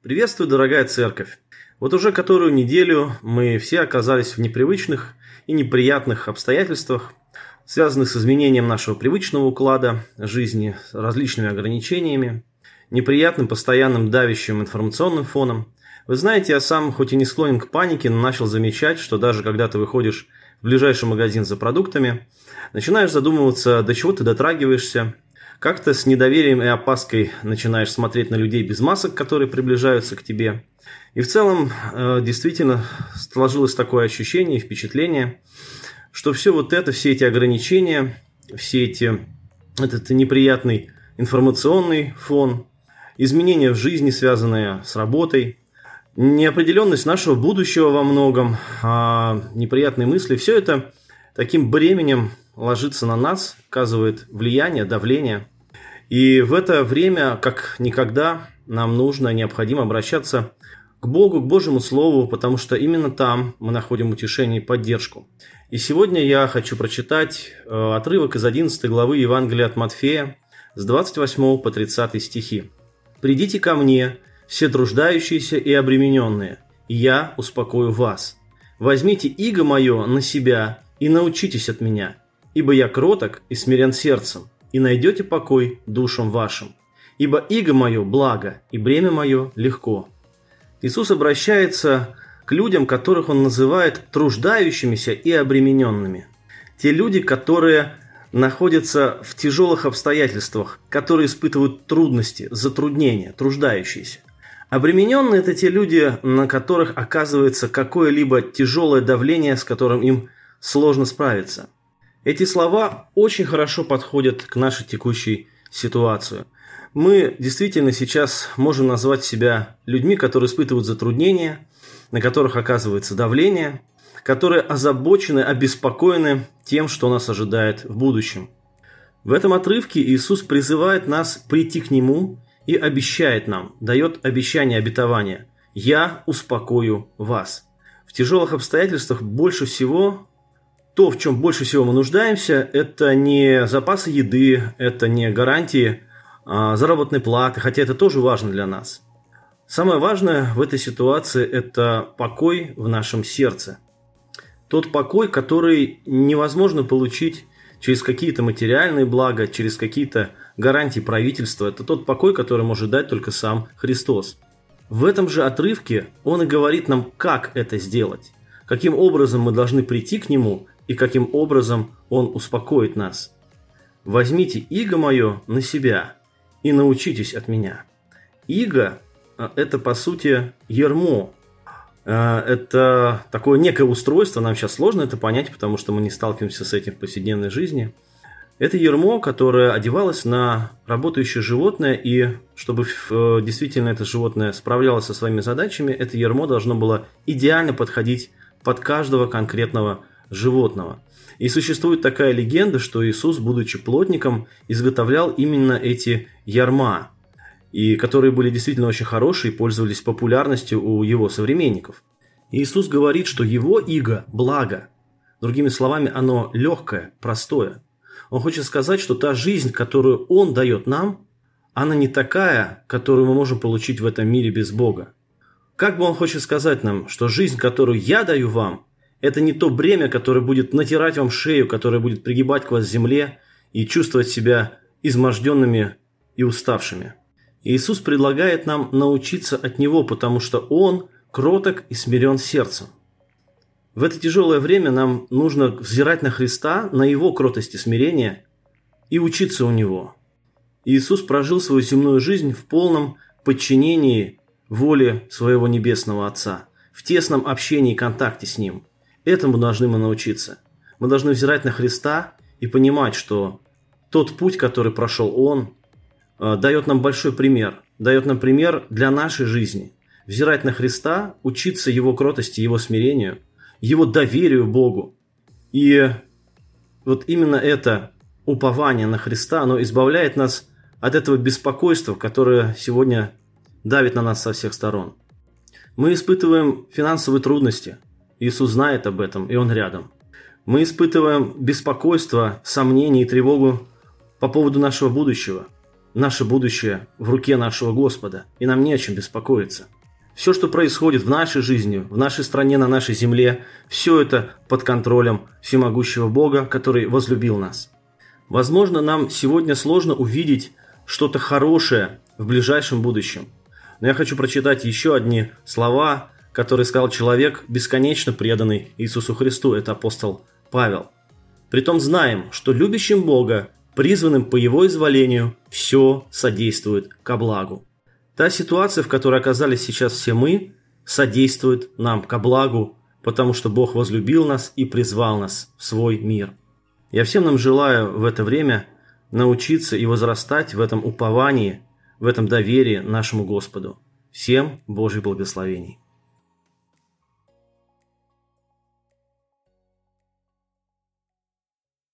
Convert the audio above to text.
Приветствую, дорогая церковь! Вот уже которую неделю мы все оказались в непривычных и неприятных обстоятельствах, связанных с изменением нашего привычного уклада жизни, с различными ограничениями, неприятным постоянным давящим информационным фоном. Вы знаете, я сам, хоть и не склонен к панике, но начал замечать, что даже когда ты выходишь в ближайший магазин за продуктами, начинаешь задумываться, до чего ты дотрагиваешься, как-то с недоверием и опаской начинаешь смотреть на людей без масок, которые приближаются к тебе. И в целом э, действительно сложилось такое ощущение и впечатление, что все вот это, все эти ограничения, все эти, этот неприятный информационный фон, изменения в жизни, связанные с работой, неопределенность нашего будущего во многом, а неприятные мысли, все это таким бременем ложится на нас, оказывает влияние, давление. И в это время, как никогда, нам нужно, необходимо обращаться к Богу, к Божьему Слову, потому что именно там мы находим утешение и поддержку. И сегодня я хочу прочитать э, отрывок из 11 главы Евангелия от Матфея с 28 по 30 стихи. «Придите ко мне, все труждающиеся и обремененные, и я успокою вас. Возьмите иго мое на себя и научитесь от меня, ибо я кроток и смирен сердцем, и найдете покой душам вашим. Ибо иго мое благо, и бремя мое легко». Иисус обращается к людям, которых Он называет труждающимися и обремененными. Те люди, которые находятся в тяжелых обстоятельствах, которые испытывают трудности, затруднения, труждающиеся. Обремененные – это те люди, на которых оказывается какое-либо тяжелое давление, с которым им сложно справиться. Эти слова очень хорошо подходят к нашей текущей ситуации. Мы действительно сейчас можем назвать себя людьми, которые испытывают затруднения, на которых оказывается давление, которые озабочены, обеспокоены тем, что нас ожидает в будущем. В этом отрывке Иисус призывает нас прийти к Нему и обещает нам, дает обещание обетования «Я успокою вас». В тяжелых обстоятельствах больше всего то, в чем больше всего мы нуждаемся, это не запасы еды, это не гарантии а, заработной платы, хотя это тоже важно для нас. Самое важное в этой ситуации – это покой в нашем сердце. Тот покой, который невозможно получить через какие-то материальные блага, через какие-то гарантии правительства. Это тот покой, который может дать только сам Христос. В этом же отрывке он и говорит нам, как это сделать, каким образом мы должны прийти к Нему и каким образом Он успокоит нас. «Возьмите иго мое на себя и научитесь от меня». Иго – это, по сути, ермо. А, это такое некое устройство, нам сейчас сложно это понять, потому что мы не сталкиваемся с этим в повседневной жизни. Это ермо, которое одевалось на работающее животное, и чтобы э, действительно это животное справлялось со своими задачами, это ермо должно было идеально подходить под каждого конкретного. И существует такая легенда, что Иисус, будучи плотником, изготовлял именно эти ярма, и которые были действительно очень хорошие и пользовались популярностью у его современников. Иисус говорит, что его иго – благо. Другими словами, оно легкое, простое. Он хочет сказать, что та жизнь, которую Он дает нам, она не такая, которую мы можем получить в этом мире без Бога. Как бы Он хочет сказать нам, что жизнь, которую я даю вам, это не то бремя, которое будет натирать вам шею, которое будет пригибать к вас земле и чувствовать себя изможденными и уставшими. Иисус предлагает нам научиться от Него, потому что Он кроток и смирен сердцем. В это тяжелое время нам нужно взирать на Христа, на Его кротость и смирение и учиться у Него. Иисус прожил свою земную жизнь в полном подчинении воле своего Небесного Отца, в тесном общении и контакте с Ним. Этому должны мы научиться. Мы должны взирать на Христа и понимать, что тот путь, который прошел Он, э, дает нам большой пример, дает нам пример для нашей жизни. Взирать на Христа, учиться Его кротости, Его смирению, Его доверию Богу. И вот именно это упование на Христа, оно избавляет нас от этого беспокойства, которое сегодня давит на нас со всех сторон. Мы испытываем финансовые трудности – Иисус знает об этом, и Он рядом. Мы испытываем беспокойство, сомнение и тревогу по поводу нашего будущего. наше будущее в руке нашего Господа, и нам не о чем беспокоиться. Все, что происходит в нашей жизни, в нашей стране, на нашей земле, все это под контролем всемогущего Бога, который возлюбил нас. Возможно, нам сегодня сложно увидеть что-то хорошее в ближайшем будущем. Но я хочу прочитать еще одни слова, которые сказал человек, бесконечно преданный Иисусу Христу, это апостол Павел. Притом знаем, что любящим Бога, призванным по Его изволению, все содействует ко благу. Та ситуация, в которой оказались сейчас все мы, содействует нам ко благу, потому что Бог возлюбил нас и призвал нас в свой мир. Я всем нам желаю в это время научиться и возрастать в этом уповании, в этом доверии нашему Господу. Всем Божьих благословений.